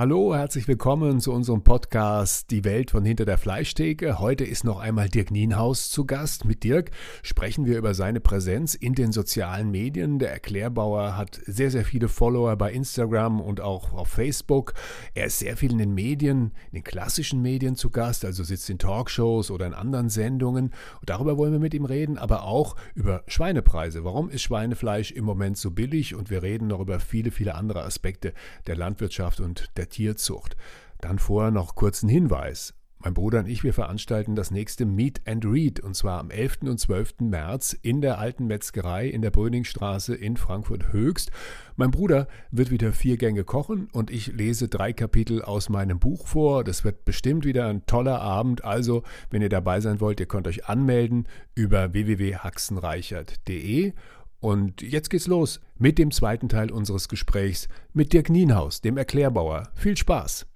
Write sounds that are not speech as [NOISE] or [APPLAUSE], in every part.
Hallo, herzlich willkommen zu unserem Podcast Die Welt von hinter der Fleischtheke. Heute ist noch einmal Dirk Nienhaus zu Gast. Mit Dirk sprechen wir über seine Präsenz in den sozialen Medien. Der Erklärbauer hat sehr, sehr viele Follower bei Instagram und auch auf Facebook. Er ist sehr viel in den Medien, in den klassischen Medien zu Gast, also sitzt in Talkshows oder in anderen Sendungen. Und darüber wollen wir mit ihm reden, aber auch über Schweinepreise. Warum ist Schweinefleisch im Moment so billig? Und wir reden noch über viele, viele andere Aspekte der Landwirtschaft und der Tierzucht. Dann vorher noch kurzen Hinweis. Mein Bruder und ich, wir veranstalten das nächste Meet and Read und zwar am 11. und 12. März in der alten Metzgerei in der Bröningstraße in Frankfurt Höchst. Mein Bruder wird wieder vier Gänge kochen und ich lese drei Kapitel aus meinem Buch vor. Das wird bestimmt wieder ein toller Abend. Also, wenn ihr dabei sein wollt, ihr könnt euch anmelden über www.haxenreichert.de und jetzt geht's los mit dem zweiten Teil unseres Gesprächs mit Dirk Nienhaus, dem Erklärbauer. Viel Spaß!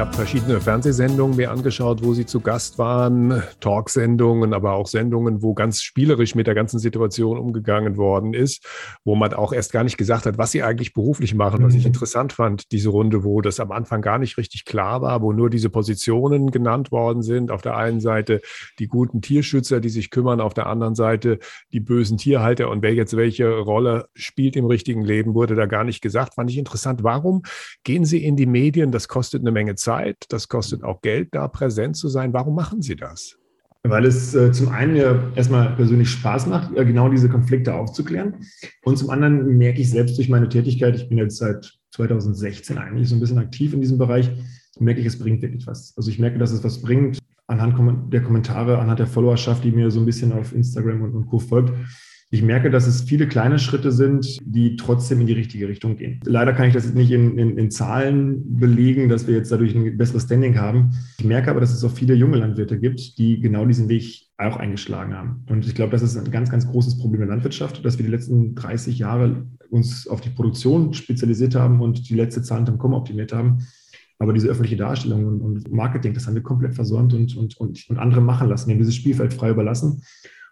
Habe verschiedene Fernsehsendungen mir angeschaut, wo sie zu Gast waren, Talksendungen, aber auch Sendungen, wo ganz spielerisch mit der ganzen Situation umgegangen worden ist, wo man auch erst gar nicht gesagt hat, was sie eigentlich beruflich machen. Was ich mhm. interessant fand, diese Runde, wo das am Anfang gar nicht richtig klar war, wo nur diese Positionen genannt worden sind. Auf der einen Seite die guten Tierschützer, die sich kümmern, auf der anderen Seite die bösen Tierhalter und wer jetzt welche Rolle spielt im richtigen Leben, wurde da gar nicht gesagt. Fand ich interessant. Warum gehen Sie in die Medien? Das kostet eine Menge Zeit. Zeit, das kostet auch Geld, da präsent zu sein. Warum machen Sie das? Weil es äh, zum einen ja erstmal persönlich Spaß macht, äh, genau diese Konflikte aufzuklären. Und zum anderen merke ich selbst durch meine Tätigkeit, ich bin jetzt seit 2016 eigentlich so ein bisschen aktiv in diesem Bereich, merke ich, es bringt wirklich was. Also ich merke, dass es was bringt anhand der Kommentare, anhand der Followerschaft, die mir so ein bisschen auf Instagram und, und Co. folgt ich merke, dass es viele kleine Schritte sind, die trotzdem in die richtige Richtung gehen. Leider kann ich das nicht in, in, in Zahlen belegen, dass wir jetzt dadurch ein besseres Standing haben. Ich merke aber, dass es auch viele junge Landwirte gibt, die genau diesen Weg auch eingeschlagen haben. Und ich glaube, das ist ein ganz, ganz großes Problem der Landwirtschaft, dass wir die letzten 30 Jahre uns auf die Produktion spezialisiert haben und die letzte Zahl hinterm Komma optimiert haben. Aber diese öffentliche Darstellung und Marketing, das haben wir komplett versäumt und, und, und, und andere machen lassen. Wir haben dieses Spielfeld frei überlassen.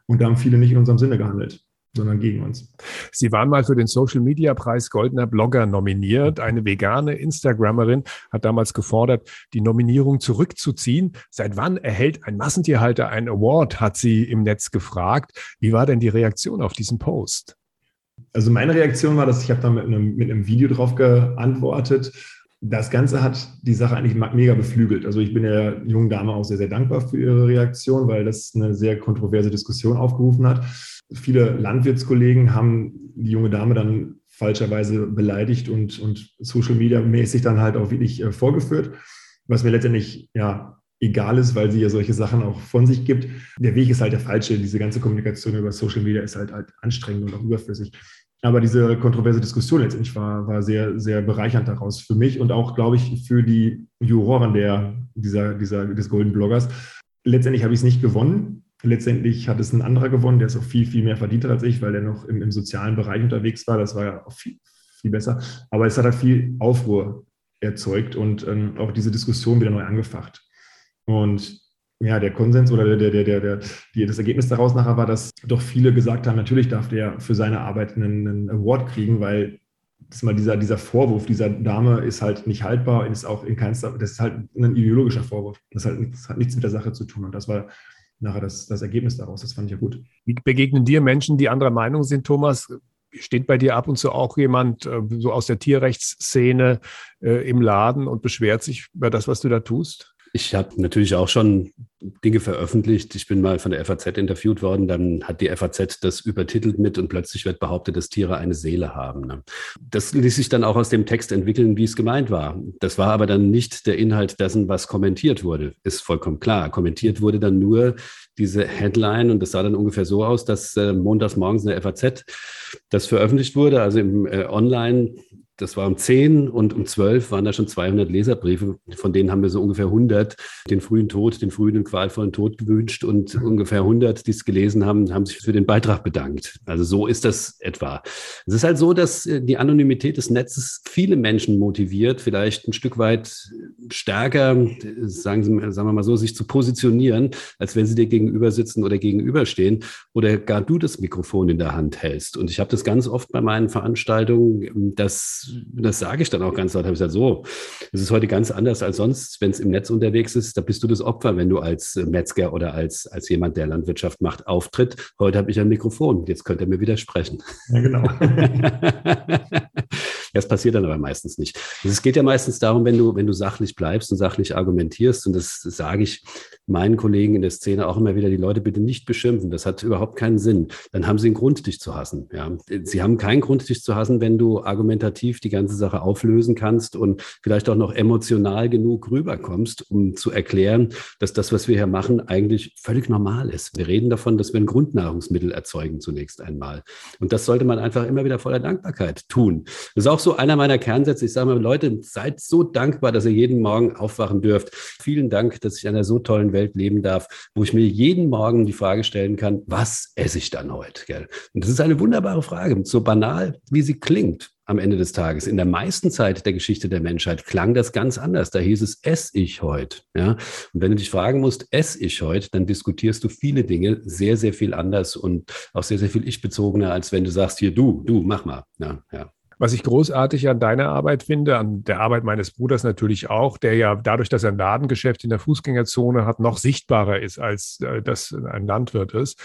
Und da haben viele nicht in unserem Sinne gehandelt sondern gegen uns. Sie waren mal für den Social Media Preis Goldener Blogger nominiert. Eine vegane Instagrammerin hat damals gefordert, die Nominierung zurückzuziehen. Seit wann erhält ein Massentierhalter einen Award, hat sie im Netz gefragt. Wie war denn die Reaktion auf diesen Post? Also meine Reaktion war, dass ich habe da mit einem, mit einem Video drauf geantwortet. Das Ganze hat die Sache eigentlich mega beflügelt. Also ich bin der jungen Dame auch sehr, sehr dankbar für ihre Reaktion, weil das eine sehr kontroverse Diskussion aufgerufen hat viele Landwirtskollegen haben die junge Dame dann falscherweise beleidigt und, und Social Media mäßig dann halt auch wirklich äh, vorgeführt, was mir letztendlich ja egal ist, weil sie ja solche Sachen auch von sich gibt. Der Weg ist halt der falsche. Diese ganze Kommunikation über Social Media ist halt, halt anstrengend und auch überflüssig. Aber diese kontroverse Diskussion letztendlich war, war sehr, sehr bereichernd daraus für mich und auch, glaube ich, für die Juroren der, dieser, dieser, des Golden Bloggers. Letztendlich habe ich es nicht gewonnen, Letztendlich hat es ein anderer gewonnen, der es auch viel, viel mehr verdient hat als ich, weil er noch im, im sozialen Bereich unterwegs war. Das war ja auch viel, viel besser. Aber es hat halt viel Aufruhr erzeugt und ähm, auch diese Diskussion wieder neu angefacht. Und ja, der Konsens oder der, der, der, der, die, das Ergebnis daraus nachher war, dass doch viele gesagt haben, natürlich darf der für seine Arbeit einen, einen Award kriegen, weil das mal dieser, dieser Vorwurf dieser Dame ist halt nicht haltbar, ist auch in keinster, das ist halt ein ideologischer Vorwurf. Das, halt, das hat nichts mit der Sache zu tun. Und das war nachher das, das Ergebnis daraus. Das fand ich ja gut. Wie begegnen dir Menschen, die anderer Meinung sind, Thomas? Steht bei dir ab und zu auch jemand äh, so aus der Tierrechtsszene äh, im Laden und beschwert sich über das, was du da tust? Ich habe natürlich auch schon Dinge veröffentlicht. Ich bin mal von der FAZ interviewt worden, dann hat die FAZ das übertitelt mit und plötzlich wird behauptet, dass Tiere eine Seele haben. Ne? Das ließ sich dann auch aus dem Text entwickeln, wie es gemeint war. Das war aber dann nicht der Inhalt dessen, was kommentiert wurde. Ist vollkommen klar. Kommentiert wurde dann nur diese Headline und das sah dann ungefähr so aus, dass äh, montags morgens in der FAZ das veröffentlicht wurde, also im äh, Online das war um 10 und um 12 waren da schon 200 Leserbriefe, von denen haben wir so ungefähr 100 den frühen Tod, den frühen und qualvollen Tod gewünscht und ungefähr 100, die es gelesen haben, haben sich für den Beitrag bedankt. Also so ist das etwa. Es ist halt so, dass äh, die Anonymität des Netzes viele Menschen motiviert, vielleicht ein Stück weit stärker, sagen, Sie, sagen wir mal so, sich zu positionieren, als wenn sie dir gegenüber sitzen oder gegenüberstehen oder gar du das Mikrofon in der Hand hältst. Und ich habe das ganz oft bei meinen Veranstaltungen, dass das, sage ich dann auch ganz laut, habe ich gesagt, so, es ist heute ganz anders als sonst, wenn es im Netz unterwegs ist, da bist du das Opfer, wenn du als Metzger oder als, als jemand, der Landwirtschaft macht, auftritt. Heute habe ich ein Mikrofon, jetzt könnt ihr mir widersprechen. Ja, genau. [LAUGHS] Das passiert dann aber meistens nicht. Es geht ja meistens darum, wenn du, wenn du sachlich bleibst und sachlich argumentierst, und das sage ich meinen Kollegen in der Szene auch immer wieder, die Leute bitte nicht beschimpfen. Das hat überhaupt keinen Sinn. Dann haben sie einen Grund, dich zu hassen. Ja. Sie haben keinen Grund, dich zu hassen, wenn du argumentativ die ganze Sache auflösen kannst und vielleicht auch noch emotional genug rüberkommst, um zu erklären, dass das, was wir hier machen, eigentlich völlig normal ist. Wir reden davon, dass wir ein Grundnahrungsmittel erzeugen zunächst einmal. Und das sollte man einfach immer wieder voller Dankbarkeit tun. Das ist auch so einer meiner Kernsätze. Ich sage mal, Leute, seid so dankbar, dass ihr jeden Morgen aufwachen dürft. Vielen Dank, dass ich in einer so tollen Welt Welt leben darf, wo ich mir jeden Morgen die Frage stellen kann, was esse ich dann heute? Gell? Und das ist eine wunderbare Frage, so banal, wie sie klingt am Ende des Tages. In der meisten Zeit der Geschichte der Menschheit klang das ganz anders. Da hieß es, ess ich heute. Ja? Und wenn du dich fragen musst, ess ich heute, dann diskutierst du viele Dinge sehr, sehr viel anders und auch sehr, sehr viel ich-bezogener, als wenn du sagst, hier, du, du, mach mal. Ja, ja. Was ich großartig an deiner Arbeit finde, an der Arbeit meines Bruders natürlich auch, der ja dadurch, dass er ein Ladengeschäft in der Fußgängerzone hat, noch sichtbarer ist, als äh, das ein Landwirt ist.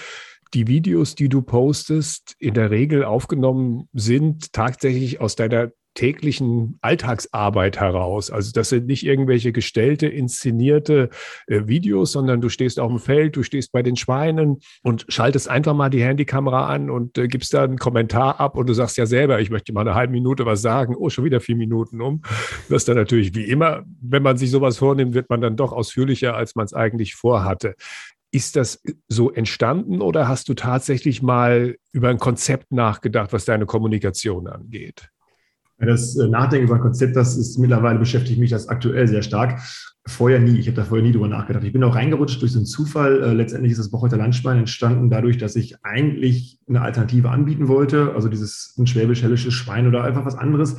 Die Videos, die du postest, in der Regel aufgenommen sind, tatsächlich aus deiner täglichen Alltagsarbeit heraus. Also das sind nicht irgendwelche gestellte, inszenierte äh, Videos, sondern du stehst auf dem Feld, du stehst bei den Schweinen und schaltest einfach mal die Handykamera an und äh, gibst da einen Kommentar ab und du sagst ja selber, ich möchte mal eine halbe Minute was sagen. Oh, schon wieder vier Minuten um. Das ist dann natürlich wie immer, wenn man sich sowas vornimmt, wird man dann doch ausführlicher, als man es eigentlich vorhatte. Ist das so entstanden oder hast du tatsächlich mal über ein Konzept nachgedacht, was deine Kommunikation angeht? Das äh, Nachdenken über ein Konzept, das ist mittlerweile beschäftigt mich das aktuell sehr stark. Vorher nie. Ich habe da vorher nie drüber nachgedacht. Ich bin auch reingerutscht durch so einen Zufall. Äh, letztendlich ist das Bochoter Landschwein entstanden dadurch, dass ich eigentlich eine Alternative anbieten wollte. Also dieses ein schwäbisch-hellisches Schwein oder einfach was anderes,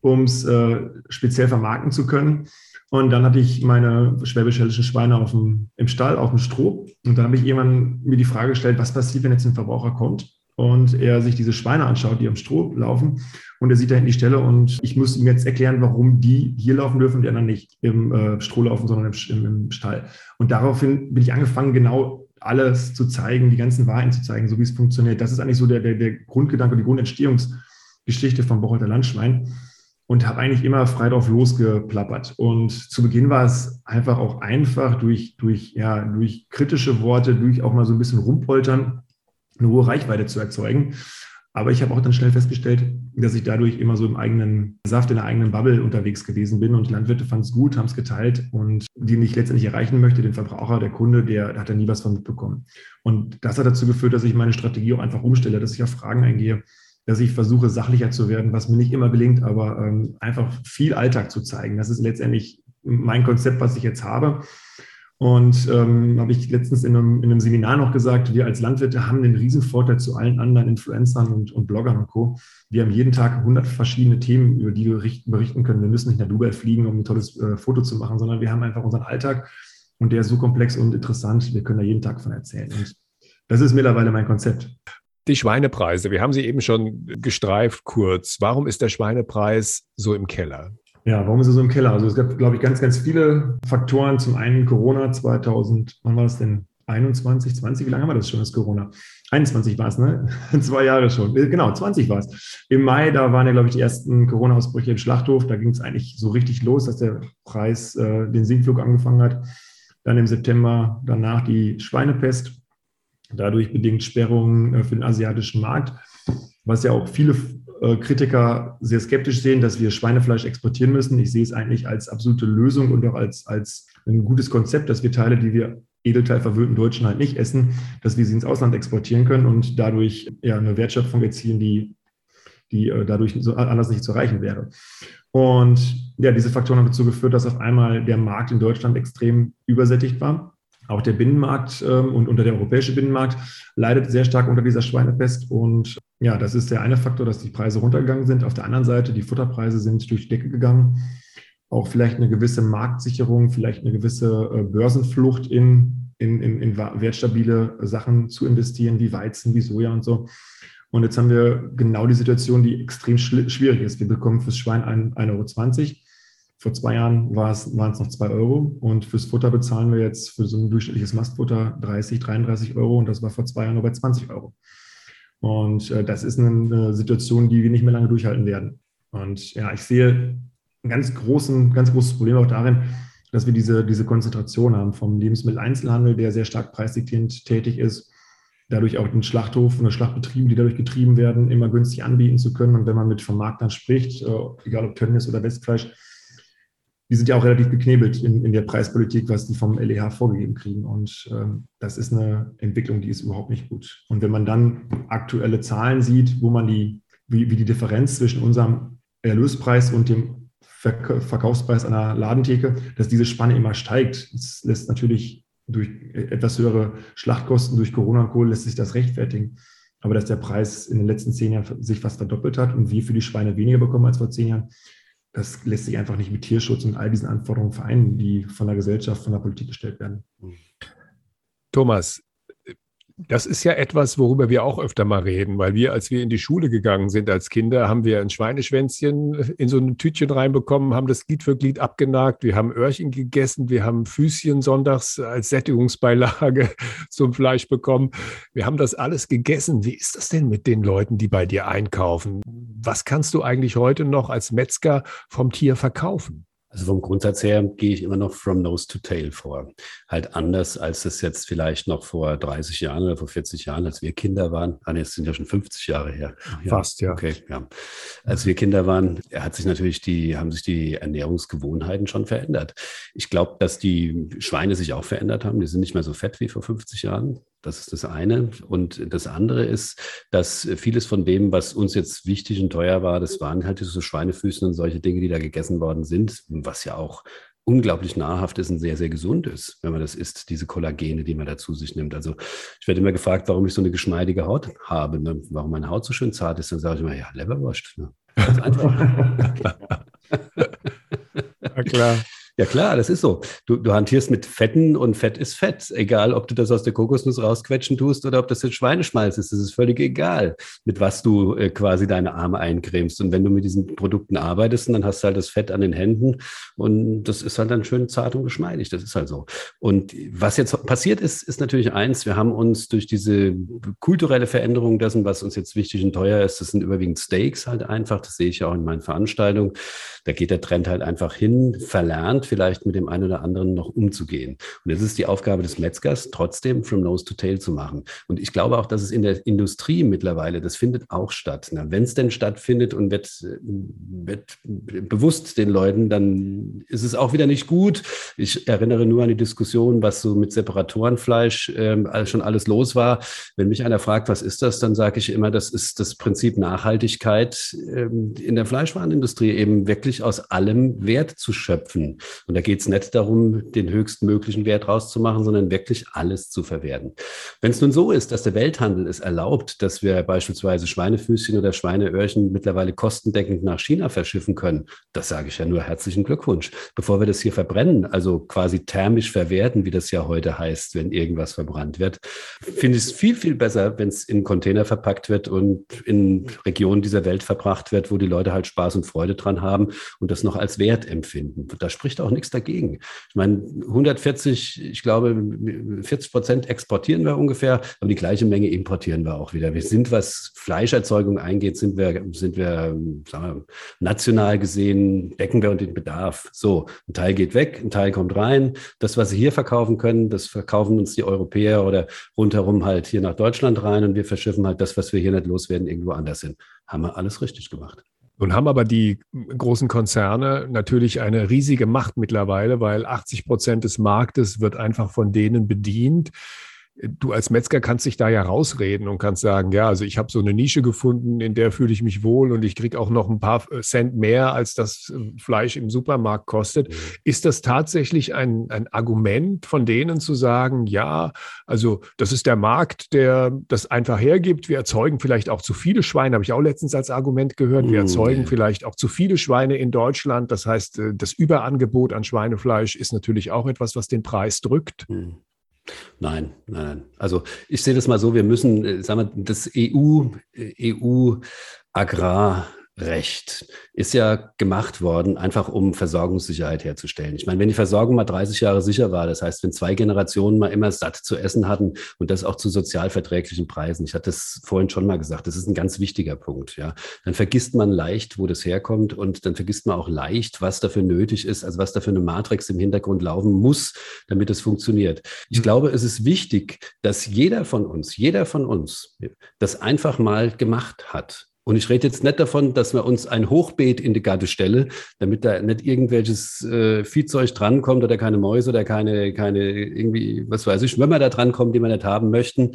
um es äh, speziell vermarkten zu können. Und dann hatte ich meine schwäbisch-hellischen Schweine auf dem, im Stall, auf dem Stroh. Und dann habe ich irgendwann mir die Frage gestellt, was passiert, wenn jetzt ein Verbraucher kommt und er sich diese Schweine anschaut, die am Stroh laufen und er sieht da hinten die Stelle und ich muss ihm jetzt erklären, warum die hier laufen dürfen und die anderen nicht im äh, Stroh laufen, sondern im, im, Stall. Und daraufhin bin ich angefangen, genau alles zu zeigen, die ganzen Wahrheiten zu zeigen, so wie es funktioniert. Das ist eigentlich so der, der, der Grundgedanke, die Grundentstehungsgeschichte vom Bocholter Landschwein und habe eigentlich immer frei drauf losgeplappert. Und zu Beginn war es einfach auch einfach durch, durch, ja, durch kritische Worte, durch auch mal so ein bisschen rumpoltern, eine hohe Reichweite zu erzeugen. Aber ich habe auch dann schnell festgestellt, dass ich dadurch immer so im eigenen Saft, in der eigenen Bubble unterwegs gewesen bin. Und Landwirte fanden es gut, haben es geteilt. Und den ich letztendlich erreichen möchte, den Verbraucher, der Kunde, der, der hat da nie was von mitbekommen. Und das hat dazu geführt, dass ich meine Strategie auch einfach umstelle, dass ich auf Fragen eingehe, dass ich versuche, sachlicher zu werden, was mir nicht immer gelingt, aber ähm, einfach viel Alltag zu zeigen. Das ist letztendlich mein Konzept, was ich jetzt habe. Und ähm, habe ich letztens in einem, in einem, Seminar noch gesagt, wir als Landwirte haben den Riesenvorteil zu allen anderen Influencern und, und Bloggern und Co. Wir haben jeden Tag 100 verschiedene Themen, über die wir berichten können. Wir müssen nicht nach Dubai fliegen, um ein tolles äh, Foto zu machen, sondern wir haben einfach unseren Alltag und der ist so komplex und interessant. Wir können da jeden Tag von erzählen. Und das ist mittlerweile mein Konzept. Die Schweinepreise, wir haben sie eben schon gestreift kurz. Warum ist der Schweinepreis so im Keller? Ja, warum ist er so im Keller? Also es gab, glaube ich, ganz, ganz viele Faktoren. Zum einen Corona 2000, wann war das denn? 21, 20, wie lange haben wir das schon, das Corona? 21 war es, ne? [LAUGHS] Zwei Jahre schon. Äh, genau, 20 war es. Im Mai, da waren ja, glaube ich, die ersten Corona-Ausbrüche im Schlachthof. Da ging es eigentlich so richtig los, dass der Preis äh, den Sinkflug angefangen hat. Dann im September danach die Schweinepest, dadurch bedingt Sperrungen äh, für den asiatischen Markt, was ja auch viele Kritiker sehr skeptisch sehen, dass wir Schweinefleisch exportieren müssen. Ich sehe es eigentlich als absolute Lösung und auch als, als ein gutes Konzept, dass wir Teile, die wir edelteilverwöhnten Deutschen halt nicht essen, dass wir sie ins Ausland exportieren können und dadurch ja eine Wertschöpfung erzielen, die die äh, dadurch so anders nicht zu erreichen wäre. Und ja, diese Faktoren haben dazu geführt, dass auf einmal der Markt in Deutschland extrem übersättigt war. Auch der Binnenmarkt ähm, und unter der europäische Binnenmarkt leidet sehr stark unter dieser Schweinepest. Und ja, das ist der eine Faktor, dass die Preise runtergegangen sind. Auf der anderen Seite, die Futterpreise sind durch die Decke gegangen. Auch vielleicht eine gewisse Marktsicherung, vielleicht eine gewisse äh, Börsenflucht in, in, in, in wertstabile Sachen zu investieren, wie Weizen, wie Soja und so. Und jetzt haben wir genau die Situation, die extrem schwierig ist. Wir bekommen fürs Schwein 1,20 Euro. Vor zwei Jahren war es, waren es noch 2 Euro. Und fürs Futter bezahlen wir jetzt für so ein durchschnittliches Mastfutter 30, 33 Euro. Und das war vor zwei Jahren nur bei 20 Euro. Und äh, das ist eine, eine, Situation, die wir nicht mehr lange durchhalten werden. Und ja, ich sehe ein ganz, großen, ganz großes Problem auch darin, dass wir diese, diese Konzentration haben vom Lebensmitteleinzelhandel, der sehr stark preisdiktierend tätig ist, dadurch auch den Schlachthof und die Schlachtbetriebe, die dadurch getrieben werden, immer günstig anbieten zu können. Und wenn man mit Vermarktern spricht, äh, egal ob Tönnies oder Westfleisch, die sind ja auch relativ geknebelt in, in der Preispolitik, was die vom LEH vorgegeben kriegen. Und ähm, das ist eine Entwicklung, die ist überhaupt nicht gut. Und wenn man dann aktuelle Zahlen sieht, wo man die, wie, wie die Differenz zwischen unserem Erlöspreis und dem Verkaufspreis einer Ladentheke, dass diese Spanne immer steigt. Das lässt natürlich durch etwas höhere Schlachtkosten durch Corona und Kohle lässt sich das rechtfertigen. Aber dass der Preis in den letzten zehn Jahren sich fast verdoppelt hat und wir für die Schweine weniger bekommen als vor zehn Jahren, das lässt sich einfach nicht mit Tierschutz und all diesen Anforderungen vereinen, die von der Gesellschaft, von der Politik gestellt werden. Thomas, das ist ja etwas, worüber wir auch öfter mal reden, weil wir, als wir in die Schule gegangen sind als Kinder, haben wir ein Schweineschwänzchen in so ein Tütchen reinbekommen, haben das Glied für Glied abgenagt, wir haben Öhrchen gegessen, wir haben Füßchen sonntags als Sättigungsbeilage [LAUGHS] zum Fleisch bekommen. Wir haben das alles gegessen. Wie ist das denn mit den Leuten, die bei dir einkaufen? Was kannst du eigentlich heute noch als Metzger vom Tier verkaufen? Also vom Grundsatz her gehe ich immer noch from nose to tail vor. Halt anders, als es jetzt vielleicht noch vor 30 Jahren oder vor 40 Jahren, als wir Kinder waren. Ah, jetzt sind ja schon 50 Jahre her. Ja, Fast, ja. Okay, ja. Als wir Kinder waren, hat sich natürlich die, haben sich die Ernährungsgewohnheiten schon verändert. Ich glaube, dass die Schweine sich auch verändert haben. Die sind nicht mehr so fett wie vor 50 Jahren. Das ist das eine. Und das andere ist, dass vieles von dem, was uns jetzt wichtig und teuer war, das waren halt so Schweinefüßen und solche Dinge, die da gegessen worden sind, was ja auch unglaublich nahrhaft ist und sehr, sehr gesund ist, wenn man das isst, diese Kollagene, die man da zu sich nimmt. Also ich werde immer gefragt, warum ich so eine geschmeidige Haut habe, ne? warum meine Haut so schön zart ist. Dann sage ich immer, ja, Leberwurst. Ne? Ganz einfach. [LAUGHS] ja, klar. Ja klar, das ist so. Du, du hantierst mit Fetten und Fett ist Fett. Egal, ob du das aus der Kokosnuss rausquetschen tust oder ob das jetzt Schweineschmalz ist. Das ist völlig egal, mit was du äh, quasi deine Arme eincremst. Und wenn du mit diesen Produkten arbeitest, dann hast du halt das Fett an den Händen und das ist halt dann schön zart und geschmeidig. Das ist halt so. Und was jetzt passiert ist, ist natürlich eins. Wir haben uns durch diese kulturelle Veränderung dessen, was uns jetzt wichtig und teuer ist, das sind überwiegend Steaks halt einfach. Das sehe ich ja auch in meinen Veranstaltungen. Da geht der Trend halt einfach hin, verlernt vielleicht mit dem einen oder anderen noch umzugehen. Und es ist die Aufgabe des Metzgers, trotzdem from nose to tail zu machen. Und ich glaube auch, dass es in der Industrie mittlerweile, das findet auch statt. Wenn es denn stattfindet und wird, wird bewusst den Leuten, dann ist es auch wieder nicht gut. Ich erinnere nur an die Diskussion, was so mit Separatorenfleisch äh, schon alles los war. Wenn mich einer fragt, was ist das, dann sage ich immer, das ist das Prinzip Nachhaltigkeit äh, in der Fleischwarenindustrie, eben wirklich aus allem Wert zu schöpfen. Und da geht es nicht darum, den höchstmöglichen Wert rauszumachen, sondern wirklich alles zu verwerten. Wenn es nun so ist, dass der Welthandel es erlaubt, dass wir beispielsweise Schweinefüßchen oder Schweineöhrchen mittlerweile kostendeckend nach China verschiffen können, das sage ich ja nur herzlichen Glückwunsch. Bevor wir das hier verbrennen, also quasi thermisch verwerten, wie das ja heute heißt, wenn irgendwas verbrannt wird, finde ich es viel, viel besser, wenn es in Container verpackt wird und in Regionen dieser Welt verbracht wird, wo die Leute halt Spaß und Freude dran haben und das noch als Wert empfinden. Da spricht auch nichts dagegen. Ich meine, 140, ich glaube, 40 Prozent exportieren wir ungefähr, aber die gleiche Menge importieren wir auch wieder. Wir sind, was Fleischerzeugung eingeht, sind wir, sind wir, wir national gesehen, decken wir den Bedarf. So, ein Teil geht weg, ein Teil kommt rein. Das, was sie hier verkaufen können, das verkaufen uns die Europäer oder rundherum halt hier nach Deutschland rein und wir verschiffen halt das, was wir hier nicht loswerden, irgendwo anders hin. Haben wir alles richtig gemacht. Nun haben aber die großen Konzerne natürlich eine riesige Macht mittlerweile, weil 80 Prozent des Marktes wird einfach von denen bedient. Du als Metzger kannst dich da ja rausreden und kannst sagen, ja, also ich habe so eine Nische gefunden, in der fühle ich mich wohl und ich kriege auch noch ein paar äh, Cent mehr, als das äh, Fleisch im Supermarkt kostet. Mhm. Ist das tatsächlich ein, ein Argument von denen zu sagen, ja, also das ist der Markt, der das einfach hergibt. Wir erzeugen vielleicht auch zu viele Schweine, habe ich auch letztens als Argument gehört. Wir mhm. erzeugen vielleicht auch zu viele Schweine in Deutschland. Das heißt, äh, das Überangebot an Schweinefleisch ist natürlich auch etwas, was den Preis drückt. Mhm. Nein, nein, nein. Also ich sehe das mal so, wir müssen, äh, sagen wir, das EU, äh, EU Agrar Recht ist ja gemacht worden, einfach um Versorgungssicherheit herzustellen. Ich meine, wenn die Versorgung mal 30 Jahre sicher war, das heißt, wenn zwei Generationen mal immer satt zu essen hatten und das auch zu sozialverträglichen Preisen, ich hatte das vorhin schon mal gesagt, das ist ein ganz wichtiger Punkt, ja, dann vergisst man leicht, wo das herkommt und dann vergisst man auch leicht, was dafür nötig ist, also was dafür eine Matrix im Hintergrund laufen muss, damit es funktioniert. Ich glaube, es ist wichtig, dass jeder von uns, jeder von uns das einfach mal gemacht hat und ich rede jetzt nicht davon, dass wir uns ein Hochbeet in die Gatte stellen, damit da nicht irgendwelches äh, Viehzeug drankommt oder keine Mäuse oder keine, keine irgendwie, was weiß ich, Schwimmer da drankommen, die wir nicht haben möchten.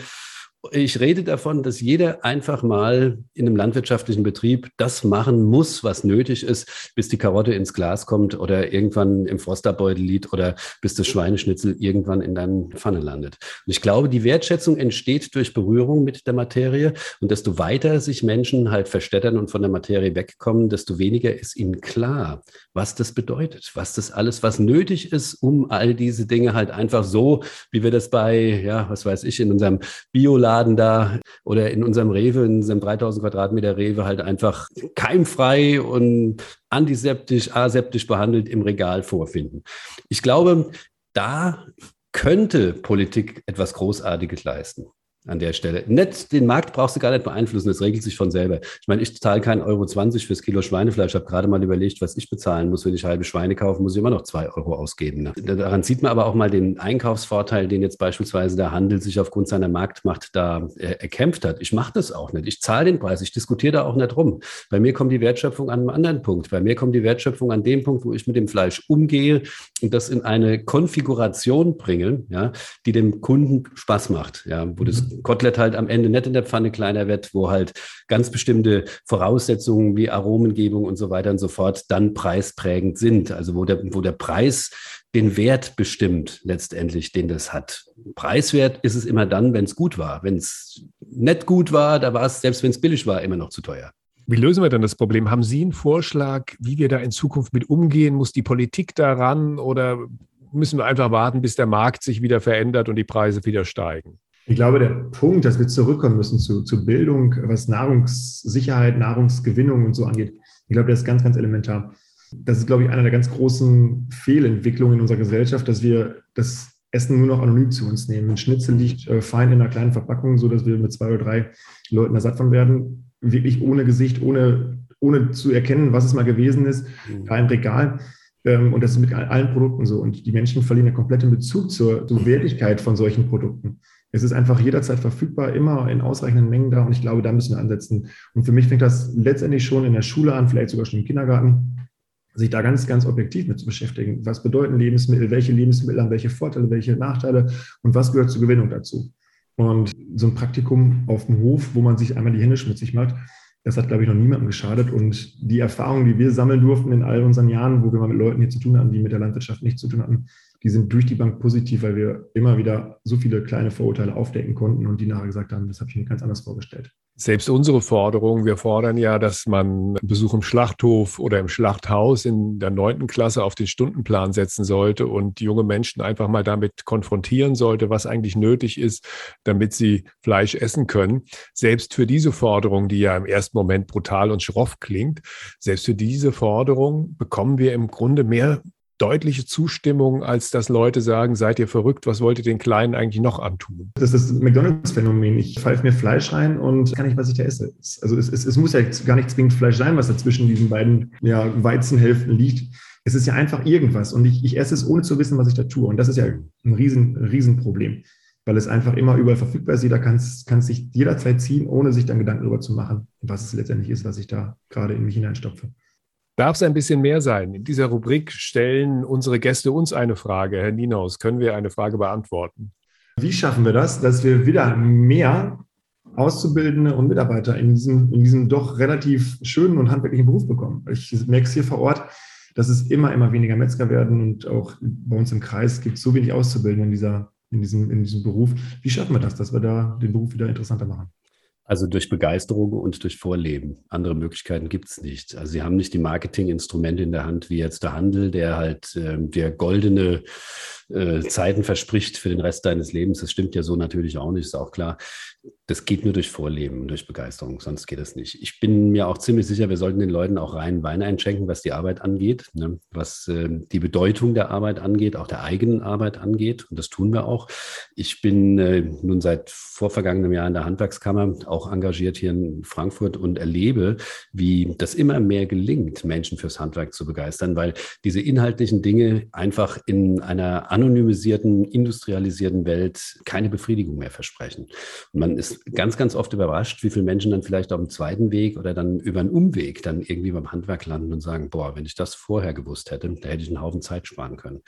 Ich rede davon, dass jeder einfach mal in einem landwirtschaftlichen Betrieb das machen muss, was nötig ist, bis die Karotte ins Glas kommt oder irgendwann im Frosterbeutel liegt oder bis das Schweineschnitzel irgendwann in deiner Pfanne landet. Und ich glaube, die Wertschätzung entsteht durch Berührung mit der Materie. Und desto weiter sich Menschen halt verstädtern und von der Materie wegkommen, desto weniger ist ihnen klar, was das bedeutet, was das alles, was nötig ist, um all diese Dinge halt einfach so, wie wir das bei, ja, was weiß ich, in unserem Bioladen Laden da oder in unserem Rewe, in unserem 3000 Quadratmeter Rewe halt einfach keimfrei und antiseptisch, aseptisch behandelt im Regal vorfinden. Ich glaube, da könnte Politik etwas Großartiges leisten an der Stelle. Nicht, den Markt brauchst du gar nicht beeinflussen, das regelt sich von selber. Ich meine, ich zahle keinen Euro 20 fürs Kilo Schweinefleisch. Ich habe gerade mal überlegt, was ich bezahlen muss, wenn ich halbe Schweine kaufe, muss ich immer noch zwei Euro ausgeben. Ne? Daran sieht man aber auch mal den Einkaufsvorteil, den jetzt beispielsweise der Handel sich aufgrund seiner Marktmacht da äh, erkämpft hat. Ich mache das auch nicht. Ich zahle den Preis, ich diskutiere da auch nicht rum. Bei mir kommt die Wertschöpfung an einem anderen Punkt. Bei mir kommt die Wertschöpfung an dem Punkt, wo ich mit dem Fleisch umgehe und das in eine Konfiguration bringe, ja, die dem Kunden Spaß macht, ja, wo das. Kotelett halt am Ende nicht in der Pfanne kleiner wird, wo halt ganz bestimmte Voraussetzungen wie Aromengebung und so weiter und so fort dann preisprägend sind. Also wo der, wo der Preis den Wert bestimmt letztendlich, den das hat. Preiswert ist es immer dann, wenn es gut war. Wenn es nicht gut war, da war es, selbst wenn es billig war, immer noch zu teuer. Wie lösen wir dann das Problem? Haben Sie einen Vorschlag, wie wir da in Zukunft mit umgehen? Muss die Politik daran oder müssen wir einfach warten, bis der Markt sich wieder verändert und die Preise wieder steigen? Ich glaube, der Punkt, dass wir zurückkommen müssen zu, zu Bildung, was Nahrungssicherheit, Nahrungsgewinnung und so angeht, ich glaube, das ist ganz, ganz elementar. Das ist, glaube ich, einer der ganz großen Fehlentwicklungen in unserer Gesellschaft, dass wir das Essen nur noch anonym zu uns nehmen. Ein Schnitzel liegt äh, fein in einer kleinen Verpackung, sodass wir mit zwei oder drei Leuten ersatt von werden. Wirklich ohne Gesicht, ohne, ohne zu erkennen, was es mal gewesen ist, mhm. da im Regal. Ähm, und das ist mit allen Produkten so. Und die Menschen verlieren ja komplett den Bezug zur, zur Wertigkeit von solchen Produkten. Es ist einfach jederzeit verfügbar, immer in ausreichenden Mengen da und ich glaube, da müssen wir ansetzen. Und für mich fängt das letztendlich schon in der Schule an, vielleicht sogar schon im Kindergarten, sich da ganz, ganz objektiv mit zu beschäftigen. Was bedeuten Lebensmittel, welche Lebensmittel haben welche Vorteile, welche Nachteile und was gehört zur Gewinnung dazu? Und so ein Praktikum auf dem Hof, wo man sich einmal die Hände schmutzig macht, das hat, glaube ich, noch niemandem geschadet. Und die Erfahrungen, die wir sammeln durften in all unseren Jahren, wo wir mal mit Leuten hier zu tun hatten, die mit der Landwirtschaft nichts zu tun hatten, die sind durch die Bank positiv, weil wir immer wieder so viele kleine Vorurteile aufdecken konnten und die nachher gesagt haben, das habe ich mir ganz anders vorgestellt. Selbst unsere Forderung, wir fordern ja, dass man Besuch im Schlachthof oder im Schlachthaus in der neunten Klasse auf den Stundenplan setzen sollte und junge Menschen einfach mal damit konfrontieren sollte, was eigentlich nötig ist, damit sie Fleisch essen können. Selbst für diese Forderung, die ja im ersten Moment brutal und schroff klingt, selbst für diese Forderung bekommen wir im Grunde mehr deutliche Zustimmung, als dass Leute sagen, seid ihr verrückt, was wollt ihr den Kleinen eigentlich noch antun? Das ist das McDonalds-Phänomen. Ich pfeife mir Fleisch rein und kann nicht, was ich da esse. Also es, es, es muss ja gar nicht zwingend Fleisch sein, was da zwischen diesen beiden ja, Weizenhälften liegt. Es ist ja einfach irgendwas und ich, ich esse es, ohne zu wissen, was ich da tue. Und das ist ja ein riesen, riesen Problem, weil es einfach immer überall verfügbar ist. Jeder kann es sich jederzeit ziehen, ohne sich dann Gedanken darüber zu machen, was es letztendlich ist, was ich da gerade in mich hineinstopfe. Darf es ein bisschen mehr sein? In dieser Rubrik stellen unsere Gäste uns eine Frage. Herr Nienhaus, können wir eine Frage beantworten? Wie schaffen wir das, dass wir wieder mehr Auszubildende und Mitarbeiter in diesem, in diesem doch relativ schönen und handwerklichen Beruf bekommen? Ich merke es hier vor Ort, dass es immer, immer weniger Metzger werden und auch bei uns im Kreis gibt es so wenig Auszubildende in, dieser, in, diesem, in diesem Beruf. Wie schaffen wir das, dass wir da den Beruf wieder interessanter machen? Also durch Begeisterung und durch Vorleben. Andere Möglichkeiten gibt es nicht. Also sie haben nicht die Marketinginstrumente in der Hand wie jetzt der Handel, der halt äh, der goldene äh, Zeiten verspricht für den Rest deines Lebens. Das stimmt ja so natürlich auch nicht, ist auch klar. Das geht nur durch Vorleben durch Begeisterung, sonst geht es nicht. Ich bin mir auch ziemlich sicher, wir sollten den Leuten auch reinen Wein einschenken, was die Arbeit angeht, ne? was äh, die Bedeutung der Arbeit angeht, auch der eigenen Arbeit angeht. Und das tun wir auch. Ich bin äh, nun seit vorvergangenem Jahr in der Handwerkskammer auch engagiert hier in Frankfurt und erlebe, wie das immer mehr gelingt, Menschen fürs Handwerk zu begeistern, weil diese inhaltlichen Dinge einfach in einer anonymisierten, industrialisierten Welt keine Befriedigung mehr versprechen. Und man ist ganz, ganz oft überrascht, wie viele Menschen dann vielleicht auf dem zweiten Weg oder dann über einen Umweg dann irgendwie beim Handwerk landen und sagen, boah, wenn ich das vorher gewusst hätte, da hätte ich einen Haufen Zeit sparen können.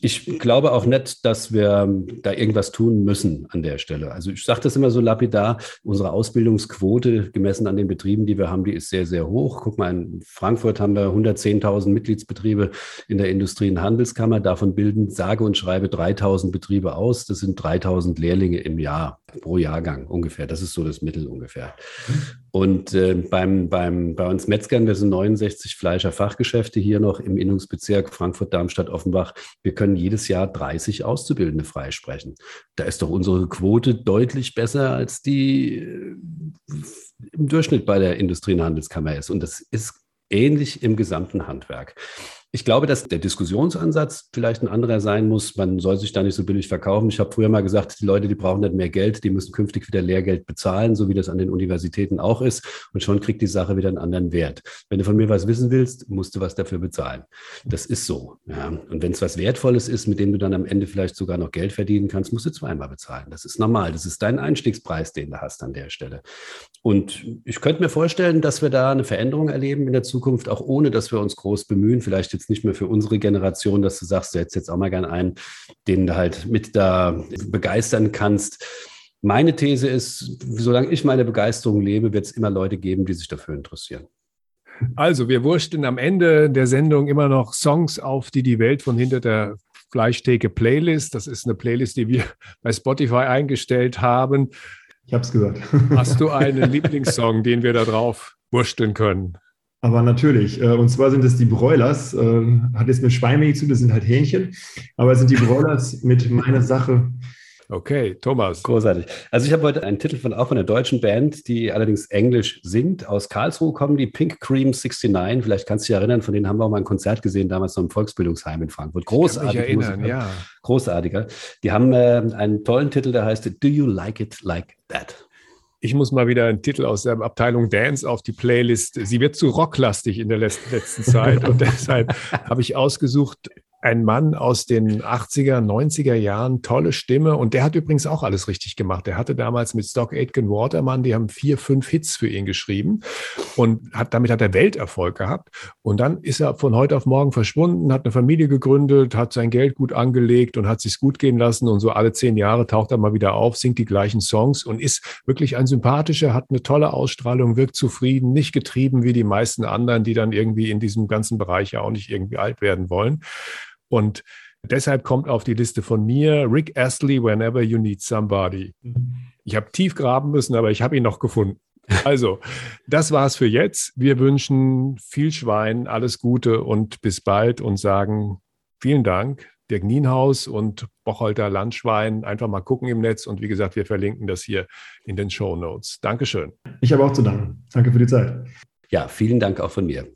Ich glaube auch nicht, dass wir da irgendwas tun müssen an der Stelle. Also ich sage das immer so lapidar, unsere Ausbildungsquote gemessen an den Betrieben, die wir haben, die ist sehr, sehr hoch. Guck mal, in Frankfurt haben wir 110.000 Mitgliedsbetriebe in der Industrie- und Handelskammer. Davon bilden sage und schreibe 3000 Betriebe aus. Das sind 3000 Lehrlinge im Jahr, pro Jahrgang ungefähr. Das ist so das Mittel ungefähr. Und äh, beim, beim, bei uns Metzgern, wir sind 69 Fleischer-Fachgeschäfte hier noch im Innungsbezirk Frankfurt, Darmstadt, Offenbach. Wir können jedes Jahr 30 Auszubildende freisprechen. Da ist doch unsere Quote deutlich besser als die äh, im Durchschnitt bei der Industrie- und Handelskammer ist. Und das ist ähnlich im gesamten Handwerk. Ich glaube, dass der Diskussionsansatz vielleicht ein anderer sein muss. Man soll sich da nicht so billig verkaufen. Ich habe früher mal gesagt, die Leute, die brauchen nicht mehr Geld, die müssen künftig wieder Lehrgeld bezahlen, so wie das an den Universitäten auch ist. Und schon kriegt die Sache wieder einen anderen Wert. Wenn du von mir was wissen willst, musst du was dafür bezahlen. Das ist so. Ja. Und wenn es was Wertvolles ist, mit dem du dann am Ende vielleicht sogar noch Geld verdienen kannst, musst du zweimal bezahlen. Das ist normal. Das ist dein Einstiegspreis, den du hast an der Stelle. Und ich könnte mir vorstellen, dass wir da eine Veränderung erleben in der Zukunft, auch ohne dass wir uns groß bemühen, vielleicht jetzt nicht mehr für unsere Generation, dass du sagst, du hättest jetzt auch mal gern einen, den du halt mit da begeistern kannst. Meine These ist, solange ich meine Begeisterung lebe, wird es immer Leute geben, die sich dafür interessieren. Also, wir wurschten am Ende der Sendung immer noch Songs auf, die die Welt von hinter der Fleischtheke Playlist, das ist eine Playlist, die wir [LAUGHS] bei Spotify eingestellt haben. Ich habe es gehört. Hast du [LAUGHS] einen Lieblingssong, den wir da drauf wursteln können? Aber natürlich. Äh, und zwar sind es die Broilers. Äh, hat jetzt mit Schwein zu, das sind halt Hähnchen. Aber es sind die Broilers [LAUGHS] mit meiner Sache. Okay, Thomas. Großartig. Also ich habe heute einen Titel von auch von einer deutschen Band, die allerdings Englisch singt. Aus Karlsruhe kommen die Pink Cream 69. Vielleicht kannst du dich erinnern, von denen haben wir auch mal ein Konzert gesehen, damals noch im Volksbildungsheim in Frankfurt. Großartig. Ich erinnern, ja. Großartiger. Die haben äh, einen tollen Titel, der heißt Do You Like It Like That? Ich muss mal wieder einen Titel aus der Abteilung Dance auf die Playlist. Sie wird zu rocklastig in der letzten Zeit [LAUGHS] und deshalb habe ich ausgesucht ein Mann aus den 80er, 90er Jahren, tolle Stimme. Und der hat übrigens auch alles richtig gemacht. Der hatte damals mit Stock Aitken Waterman, die haben vier, fünf Hits für ihn geschrieben und hat, damit hat er Welterfolg gehabt. Und dann ist er von heute auf morgen verschwunden, hat eine Familie gegründet, hat sein Geld gut angelegt und hat sich's gut gehen lassen. Und so alle zehn Jahre taucht er mal wieder auf, singt die gleichen Songs und ist wirklich ein sympathischer, hat eine tolle Ausstrahlung, wirkt zufrieden, nicht getrieben wie die meisten anderen, die dann irgendwie in diesem ganzen Bereich ja auch nicht irgendwie alt werden wollen. Und deshalb kommt auf die Liste von mir Rick Astley, Whenever You Need Somebody. Ich habe tief graben müssen, aber ich habe ihn noch gefunden. Also, das war's für jetzt. Wir wünschen viel Schwein, alles Gute und bis bald und sagen vielen Dank. Dirk Nienhaus und Bocholter Landschwein. Einfach mal gucken im Netz und wie gesagt, wir verlinken das hier in den Show Notes. Dankeschön. Ich habe auch zu danken. Danke für die Zeit. Ja, vielen Dank auch von mir.